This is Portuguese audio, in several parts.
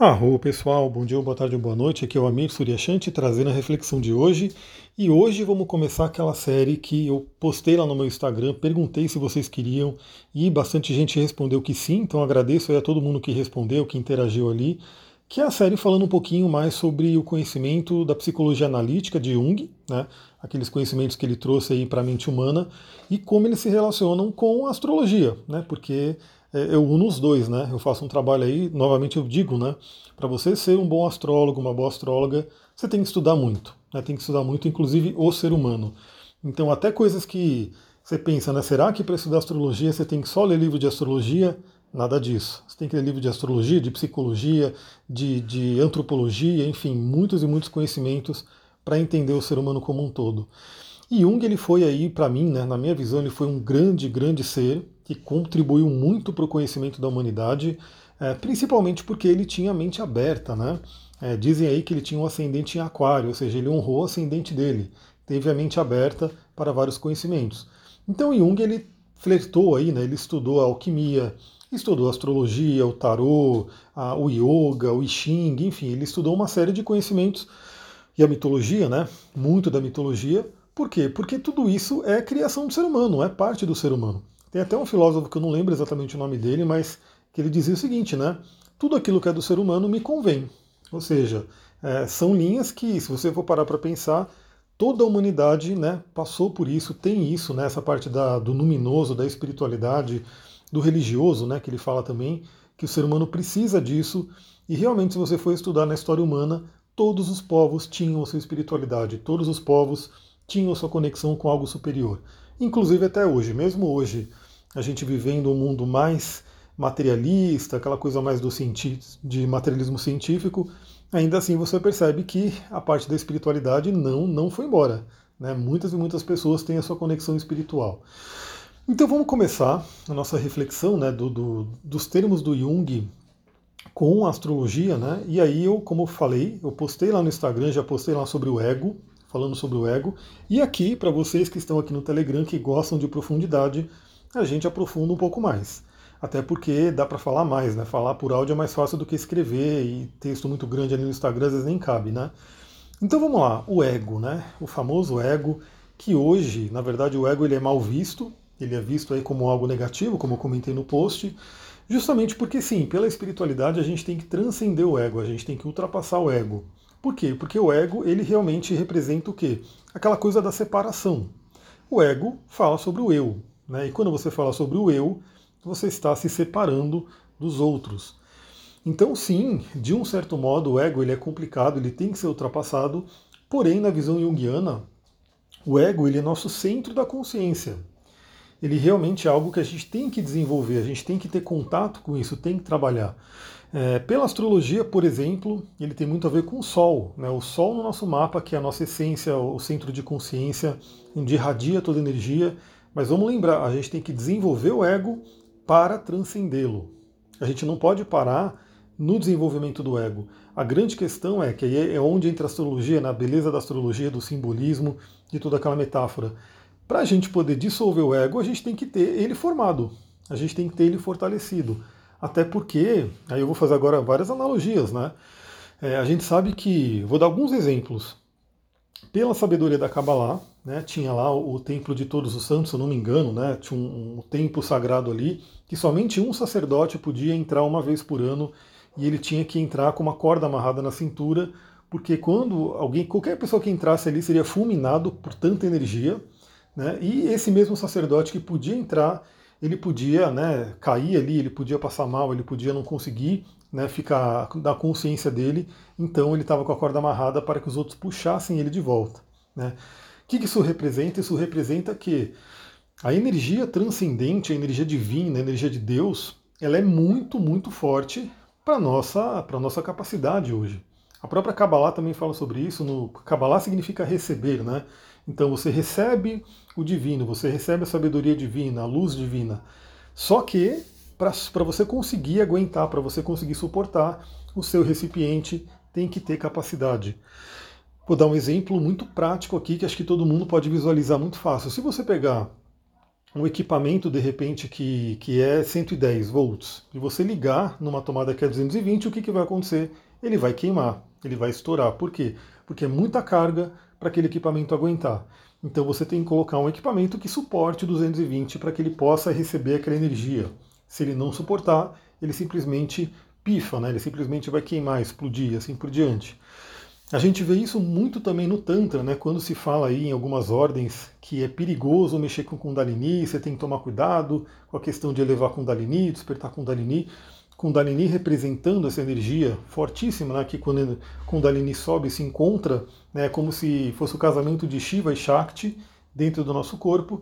Arro pessoal, bom dia, boa tarde, boa noite. Aqui é o Amir Suryashanti trazendo a reflexão de hoje. E hoje vamos começar aquela série que eu postei lá no meu Instagram, perguntei se vocês queriam e bastante gente respondeu que sim, então agradeço a todo mundo que respondeu, que interagiu ali. Que é a série falando um pouquinho mais sobre o conhecimento da psicologia analítica de Jung, né? aqueles conhecimentos que ele trouxe aí para a mente humana e como eles se relacionam com a astrologia, né? porque eu uno os dois, né? Eu faço um trabalho aí, novamente eu digo, né? Para você ser um bom astrólogo, uma boa astróloga, você tem que estudar muito, né? Tem que estudar muito, inclusive o ser humano. Então, até coisas que você pensa, né? Será que para estudar astrologia você tem que só ler livro de astrologia? Nada disso. Você tem que ler livro de astrologia, de psicologia, de, de antropologia, enfim, muitos e muitos conhecimentos para entender o ser humano como um todo. E Jung ele foi aí, para mim, né, na minha visão, ele foi um grande, grande ser que contribuiu muito para o conhecimento da humanidade, é, principalmente porque ele tinha a mente aberta, né? É, dizem aí que ele tinha um ascendente em aquário, ou seja, ele honrou o ascendente dele, teve a mente aberta para vários conhecimentos. Então Jung ele flertou aí, né? Ele estudou a alquimia, estudou astrologia, o tarô, a, o yoga, o I Ching, enfim, ele estudou uma série de conhecimentos e a mitologia, né? Muito da mitologia. Por quê? Porque tudo isso é criação do ser humano, é parte do ser humano. Tem até um filósofo que eu não lembro exatamente o nome dele, mas que ele dizia o seguinte, né? Tudo aquilo que é do ser humano me convém. Ou seja, é, são linhas que, se você for parar para pensar, toda a humanidade né, passou por isso, tem isso, né, essa parte da, do luminoso, da espiritualidade, do religioso, né, que ele fala também, que o ser humano precisa disso. E realmente, se você for estudar na história humana, todos os povos tinham a sua espiritualidade, todos os povos tinham sua conexão com algo superior. Inclusive até hoje, mesmo hoje, a gente vivendo um mundo mais materialista, aquela coisa mais do de materialismo científico, ainda assim você percebe que a parte da espiritualidade não, não foi embora. Né? Muitas e muitas pessoas têm a sua conexão espiritual. Então vamos começar a nossa reflexão né, do, do, dos termos do Jung com a astrologia, né? E aí eu, como eu falei, eu postei lá no Instagram, já postei lá sobre o ego, falando sobre o ego. E aqui, para vocês que estão aqui no Telegram, que gostam de profundidade, a gente aprofunda um pouco mais. Até porque dá para falar mais, né? Falar por áudio é mais fácil do que escrever e texto muito grande ali no Instagram às vezes nem cabe, né? Então vamos lá, o ego, né? O famoso ego, que hoje, na verdade, o ego ele é mal visto, ele é visto aí como algo negativo, como eu comentei no post, justamente porque sim, pela espiritualidade a gente tem que transcender o ego, a gente tem que ultrapassar o ego. Por quê? Porque o ego, ele realmente representa o quê? Aquela coisa da separação. O ego fala sobre o eu, né? E quando você fala sobre o eu, você está se separando dos outros. Então, sim, de um certo modo, o ego ele é complicado, ele tem que ser ultrapassado, porém, na visão junguiana, o ego ele é nosso centro da consciência. Ele realmente é algo que a gente tem que desenvolver, a gente tem que ter contato com isso, tem que trabalhar. É, pela astrologia, por exemplo, ele tem muito a ver com o Sol. Né? O Sol no nosso mapa, que é a nossa essência, o centro de consciência, onde irradia toda a energia. Mas vamos lembrar, a gente tem que desenvolver o ego para transcendê-lo. A gente não pode parar no desenvolvimento do ego. A grande questão é que aí é onde entra a astrologia, na beleza da astrologia, do simbolismo, de toda aquela metáfora. Para a gente poder dissolver o ego, a gente tem que ter ele formado, a gente tem que ter ele fortalecido. Até porque, aí eu vou fazer agora várias analogias, né? É, a gente sabe que, vou dar alguns exemplos. Pela sabedoria da Kabbalah, né, tinha lá o, Templo de Todos os Santos, se eu não me engano, né, tinha um, um templo sagrado ali, que somente um sacerdote podia entrar uma vez por ano e ele tinha que entrar com uma corda amarrada na cintura, porque quando alguém, qualquer pessoa que entrasse ali seria fulminado por tanta energia, né, e esse mesmo sacerdote que podia entrar ele podia né, cair ali, ele podia passar mal, ele podia não conseguir né, ficar da consciência dele, então ele estava com a corda amarrada para que os outros puxassem ele de volta. Né. O que isso representa? Isso representa que a energia transcendente, a energia divina, a energia de Deus, ela é muito, muito forte para a nossa, nossa capacidade hoje. A própria Kabbalah também fala sobre isso. No Kabbalah significa receber, né? Então você recebe o divino, você recebe a sabedoria divina, a luz divina. Só que para você conseguir aguentar, para você conseguir suportar, o seu recipiente tem que ter capacidade. Vou dar um exemplo muito prático aqui que acho que todo mundo pode visualizar muito fácil. Se você pegar um equipamento de repente que, que é 110 volts e você ligar numa tomada que é 220, o que, que vai acontecer? Ele vai queimar, ele vai estourar. Por quê? Porque é muita carga para aquele equipamento aguentar. Então você tem que colocar um equipamento que suporte 220 para que ele possa receber aquela energia. Se ele não suportar, ele simplesmente pifa, né? ele simplesmente vai queimar, explodir, assim por diante. A gente vê isso muito também no Tantra, né? quando se fala aí em algumas ordens que é perigoso mexer com Kundalini, você tem que tomar cuidado com a questão de elevar Kundalini, despertar Kundalini. Kundalini representando essa energia fortíssima, né? que quando Kundalini sobe se encontra, né? como se fosse o casamento de Shiva e Shakti dentro do nosso corpo.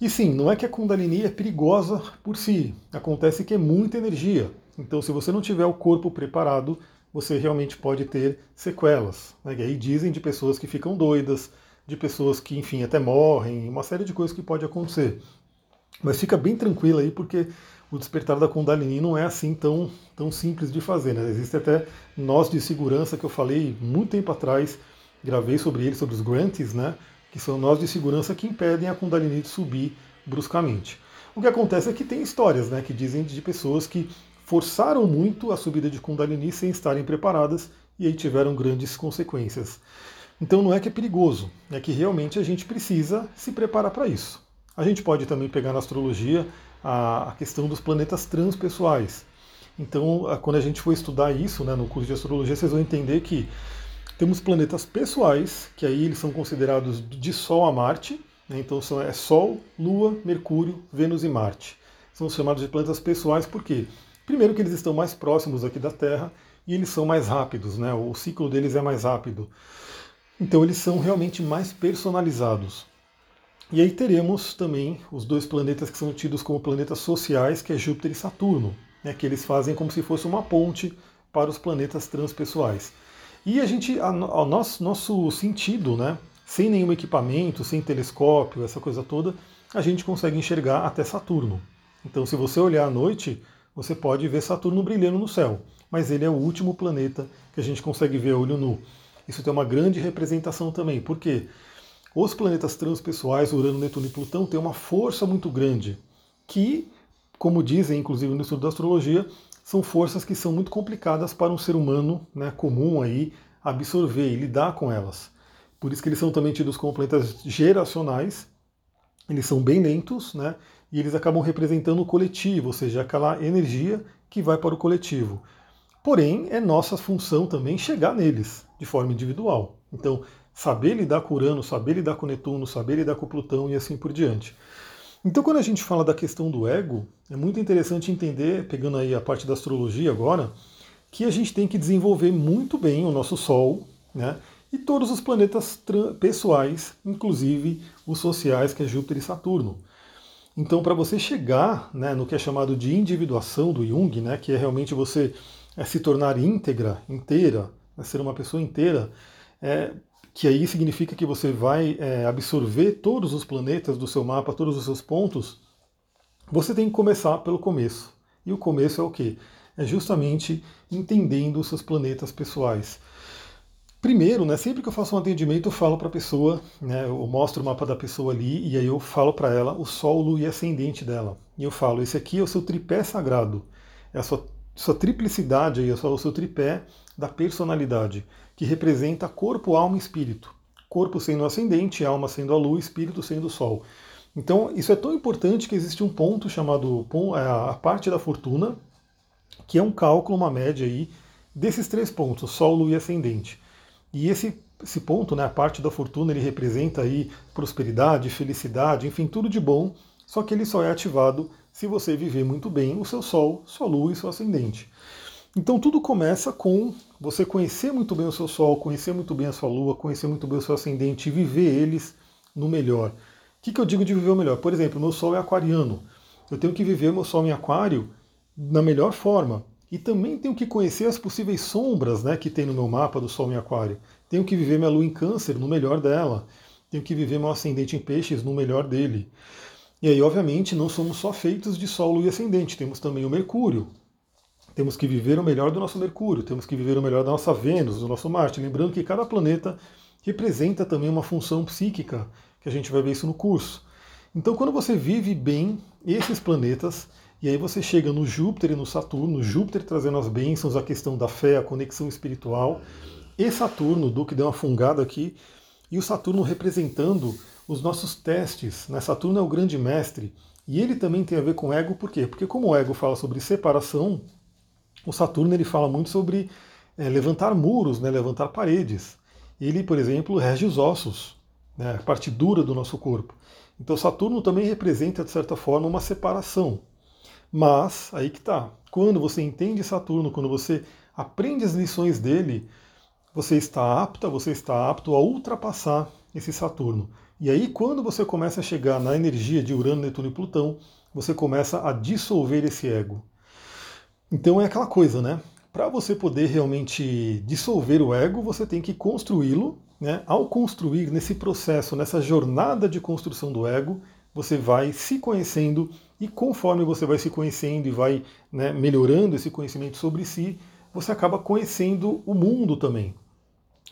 E sim, não é que a Kundalini é perigosa por si, acontece que é muita energia. Então, se você não tiver o corpo preparado, você realmente pode ter sequelas. Né? E aí dizem de pessoas que ficam doidas, de pessoas que, enfim, até morrem, uma série de coisas que pode acontecer. Mas fica bem tranquilo aí, porque o despertar da Kundalini não é assim tão, tão simples de fazer. Né? Existe até nós de segurança que eu falei muito tempo atrás, gravei sobre ele, sobre os grantes, né? que são nós de segurança que impedem a Kundalini de subir bruscamente. O que acontece é que tem histórias né, que dizem de pessoas que forçaram muito a subida de Kundalini sem estarem preparadas e aí tiveram grandes consequências. Então não é que é perigoso, é que realmente a gente precisa se preparar para isso. A gente pode também pegar na astrologia a, questão dos planetas transpessoais. Então, quando a gente for estudar isso né, no curso de astrologia, vocês vão entender que temos planetas pessoais, que aí eles são considerados de Sol a Marte, né, então são, é Sol, Lua, Mercúrio, Vênus e Marte. São chamados de planetas pessoais por quê? Primeiro que eles estão mais próximos aqui da Terra e eles são mais rápidos, né? o ciclo deles é mais rápido. Então eles são realmente mais personalizados. E aí teremos também os dois planetas que são tidos como planetas sociais, que é Júpiter e Saturno, né? que eles fazem como se fosse uma ponte para os planetas transpessoais. E a gente, ao nosso, nosso sentido, né? sem nenhum equipamento, sem telescópio, essa coisa toda, a gente consegue enxergar até Saturno. Então, se você olhar à noite, você pode ver Saturno brilhando no céu, mas ele é o último planeta que a gente consegue ver a olho nu. Isso tem uma grande representação também, porque os planetas transpessoais, Urano, Netuno e Plutão, têm uma força muito grande, que, como dizem inclusive no estudo da astrologia, são forças que são muito complicadas para um ser humano né, comum aí absorver e lidar com elas. Por isso que eles são também tidos como planetas geracionais, eles são bem lentos, né? e eles acabam representando o coletivo, ou seja, aquela energia que vai para o coletivo. Porém, é nossa função também chegar neles de forma individual. Então, saber lidar com Urano, saber lidar com Netuno, saber lidar com Plutão e assim por diante. Então, quando a gente fala da questão do ego, é muito interessante entender, pegando aí a parte da astrologia agora, que a gente tem que desenvolver muito bem o nosso Sol, né? E todos os planetas pessoais, inclusive os sociais, que é Júpiter e Saturno. Então, para você chegar né, no que é chamado de individuação do Jung, né, que é realmente você é, se tornar íntegra, inteira, né, ser uma pessoa inteira, é, que aí significa que você vai é, absorver todos os planetas do seu mapa, todos os seus pontos, você tem que começar pelo começo. E o começo é o quê? É justamente entendendo os seus planetas pessoais. Primeiro, né, sempre que eu faço um atendimento, eu falo para a pessoa, né, eu mostro o mapa da pessoa ali e aí eu falo para ela o Sol, Lua e Ascendente dela. E eu falo, esse aqui é o seu tripé sagrado, é a sua, sua triplicidade, aí, é o seu tripé da personalidade, que representa corpo, alma e espírito. Corpo sendo ascendente, alma sendo a lua, espírito sendo o sol. Então, isso é tão importante que existe um ponto chamado é, a parte da fortuna, que é um cálculo, uma média aí, desses três pontos, Sol, Lua e Ascendente. E esse, esse ponto, né, a parte da fortuna, ele representa aí prosperidade, felicidade, enfim, tudo de bom, só que ele só é ativado se você viver muito bem o seu Sol, sua Lua e seu Ascendente. Então tudo começa com você conhecer muito bem o seu Sol, conhecer muito bem a sua Lua, conhecer muito bem o seu Ascendente e viver eles no melhor. O que, que eu digo de viver o melhor? Por exemplo, meu Sol é aquariano. Eu tenho que viver meu Sol em aquário na melhor forma. E também tenho que conhecer as possíveis sombras né, que tem no meu mapa do Sol em Aquário. Tenho que viver minha Lua em Câncer no melhor dela. Tenho que viver meu ascendente em Peixes no melhor dele. E aí, obviamente, não somos só feitos de Sol, Lua e Ascendente. Temos também o Mercúrio. Temos que viver o melhor do nosso Mercúrio. Temos que viver o melhor da nossa Vênus, do nosso Marte. Lembrando que cada planeta representa também uma função psíquica, que a gente vai ver isso no curso. Então, quando você vive bem esses planetas, e aí você chega no Júpiter e no Saturno, Júpiter trazendo as bênçãos, a questão da fé, a conexão espiritual, e Saturno, o Duque deu uma fungada aqui, e o Saturno representando os nossos testes. Né? Saturno é o grande mestre, e ele também tem a ver com ego, por quê? Porque como o ego fala sobre separação, o Saturno ele fala muito sobre é, levantar muros, né? levantar paredes. Ele, por exemplo, rege os ossos, né? a parte dura do nosso corpo. Então Saturno também representa, de certa forma, uma separação. Mas, aí que está. Quando você entende Saturno, quando você aprende as lições dele, você está apta, você está apto a ultrapassar esse Saturno. E aí, quando você começa a chegar na energia de Urano, Netuno e Plutão, você começa a dissolver esse ego. Então é aquela coisa, né? Para você poder realmente dissolver o ego, você tem que construí-lo. Né? Ao construir nesse processo, nessa jornada de construção do ego, você vai se conhecendo e conforme você vai se conhecendo e vai né, melhorando esse conhecimento sobre si, você acaba conhecendo o mundo também.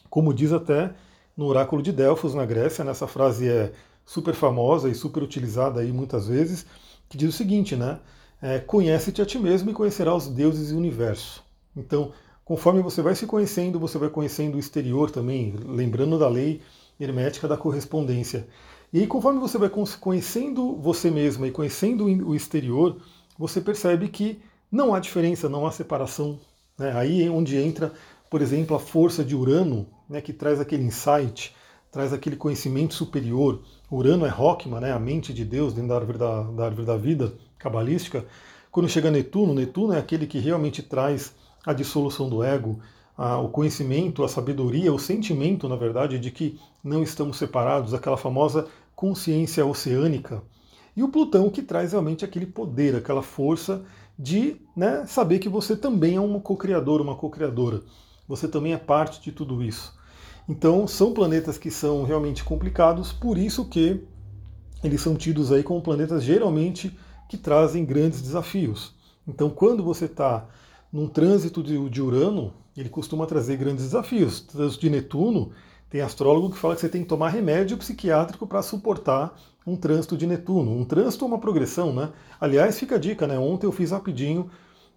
Como diz até no oráculo de Delfos, na Grécia, nessa frase é super famosa e super utilizada aí muitas vezes, que diz o seguinte, né? É, Conhece-te a ti mesmo e conhecerá os deuses e o universo. Então, conforme você vai se conhecendo, você vai conhecendo o exterior também, lembrando da lei hermética da correspondência. E aí, conforme você vai conhecendo você mesma e conhecendo o exterior, você percebe que não há diferença, não há separação. Né? Aí é onde entra, por exemplo, a força de Urano, né, que traz aquele insight, traz aquele conhecimento superior. Urano é Rockman, né, a mente de Deus dentro da árvore da, da, árvore da vida cabalística. Quando chega Netuno, Netuno é aquele que realmente traz a dissolução do ego, a, o conhecimento, a sabedoria, o sentimento, na verdade, de que não estamos separados, aquela famosa consciência oceânica. E o Plutão que traz realmente aquele poder, aquela força de né, saber que você também é um co-criador, uma co-criadora. Você também é parte de tudo isso. Então são planetas que são realmente complicados, por isso que eles são tidos aí como planetas geralmente que trazem grandes desafios. Então quando você está num trânsito de, de Urano, ele costuma trazer grandes desafios. Trânsito de Netuno, tem astrólogo que fala que você tem que tomar remédio psiquiátrico para suportar um trânsito de Netuno. Um trânsito é uma progressão, né? Aliás, fica a dica, né? Ontem eu fiz rapidinho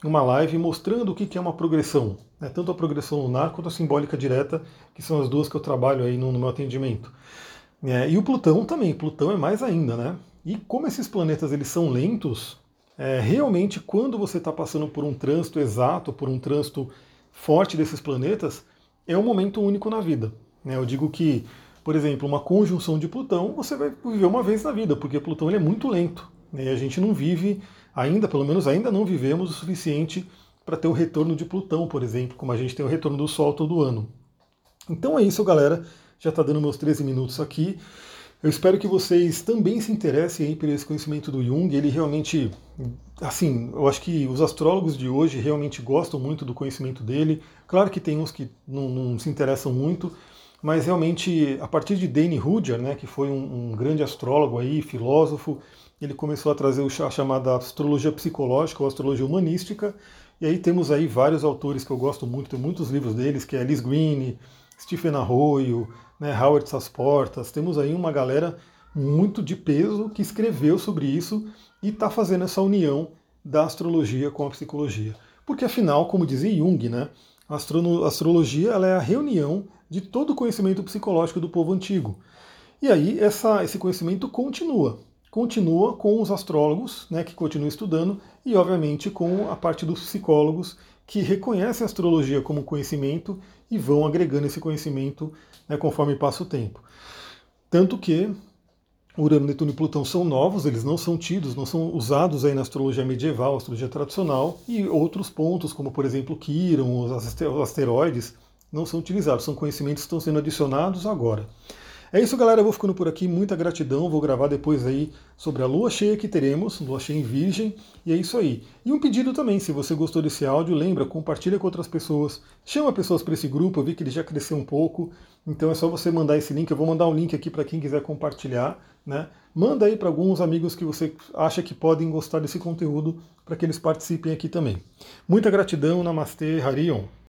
uma live mostrando o que é uma progressão. Né? Tanto a progressão lunar quanto a simbólica direta, que são as duas que eu trabalho aí no, no meu atendimento. É, e o Plutão também, Plutão é mais ainda, né? E como esses planetas eles são lentos, é, realmente quando você está passando por um trânsito exato, por um trânsito forte desses planetas, é um momento único na vida. Né? Eu digo que, por exemplo, uma conjunção de Plutão você vai viver uma vez na vida, porque Plutão ele é muito lento. Né? E a gente não vive ainda, pelo menos ainda não vivemos o suficiente para ter o retorno de Plutão, por exemplo, como a gente tem o retorno do Sol todo ano. Então é isso, galera. Já está dando meus 13 minutos aqui. Eu espero que vocês também se interessem aí por esse conhecimento do Jung. Ele realmente, assim, eu acho que os astrólogos de hoje realmente gostam muito do conhecimento dele. Claro que tem uns que não, não se interessam muito, mas realmente a partir de Dane Rudhyar, né, que foi um, um, grande astrólogo aí, filósofo, ele começou a trazer a chamada astrologia psicológica ou astrologia humanística. E aí temos aí vários autores que eu gosto muito, tem muitos livros deles, que é Alice Green, Stephen Arroyo, né, Howard Sasportas, temos aí uma galera muito de peso que escreveu sobre isso e está fazendo essa união da astrologia com a psicologia. Porque afinal, como dizia Jung, né, a astrologia ela é a reunião de todo o conhecimento psicológico do povo antigo. E aí essa, esse conhecimento continua. Continua com os astrólogos, né, que continuam estudando, e obviamente com a parte dos psicólogos que reconhecem a astrologia como conhecimento e vão agregando esse conhecimento né, conforme passa o tempo. Tanto que Urano, Netuno e Plutão são novos, eles não são tidos, não são usados aí na astrologia medieval, astrologia tradicional, e outros pontos, como por exemplo Quiron, os asteroides, não são utilizados, são conhecimentos que estão sendo adicionados agora. É isso, galera. Eu vou ficando por aqui. Muita gratidão. Vou gravar depois aí sobre a lua cheia que teremos, lua cheia em Virgem. E é isso aí. E um pedido também, se você gostou desse áudio, lembra, compartilha com outras pessoas. Chama pessoas para esse grupo. Eu vi que ele já cresceu um pouco. Então é só você mandar esse link. Eu vou mandar um link aqui para quem quiser compartilhar. Né? Manda aí para alguns amigos que você acha que podem gostar desse conteúdo para que eles participem aqui também. Muita gratidão. Namastê, Harion.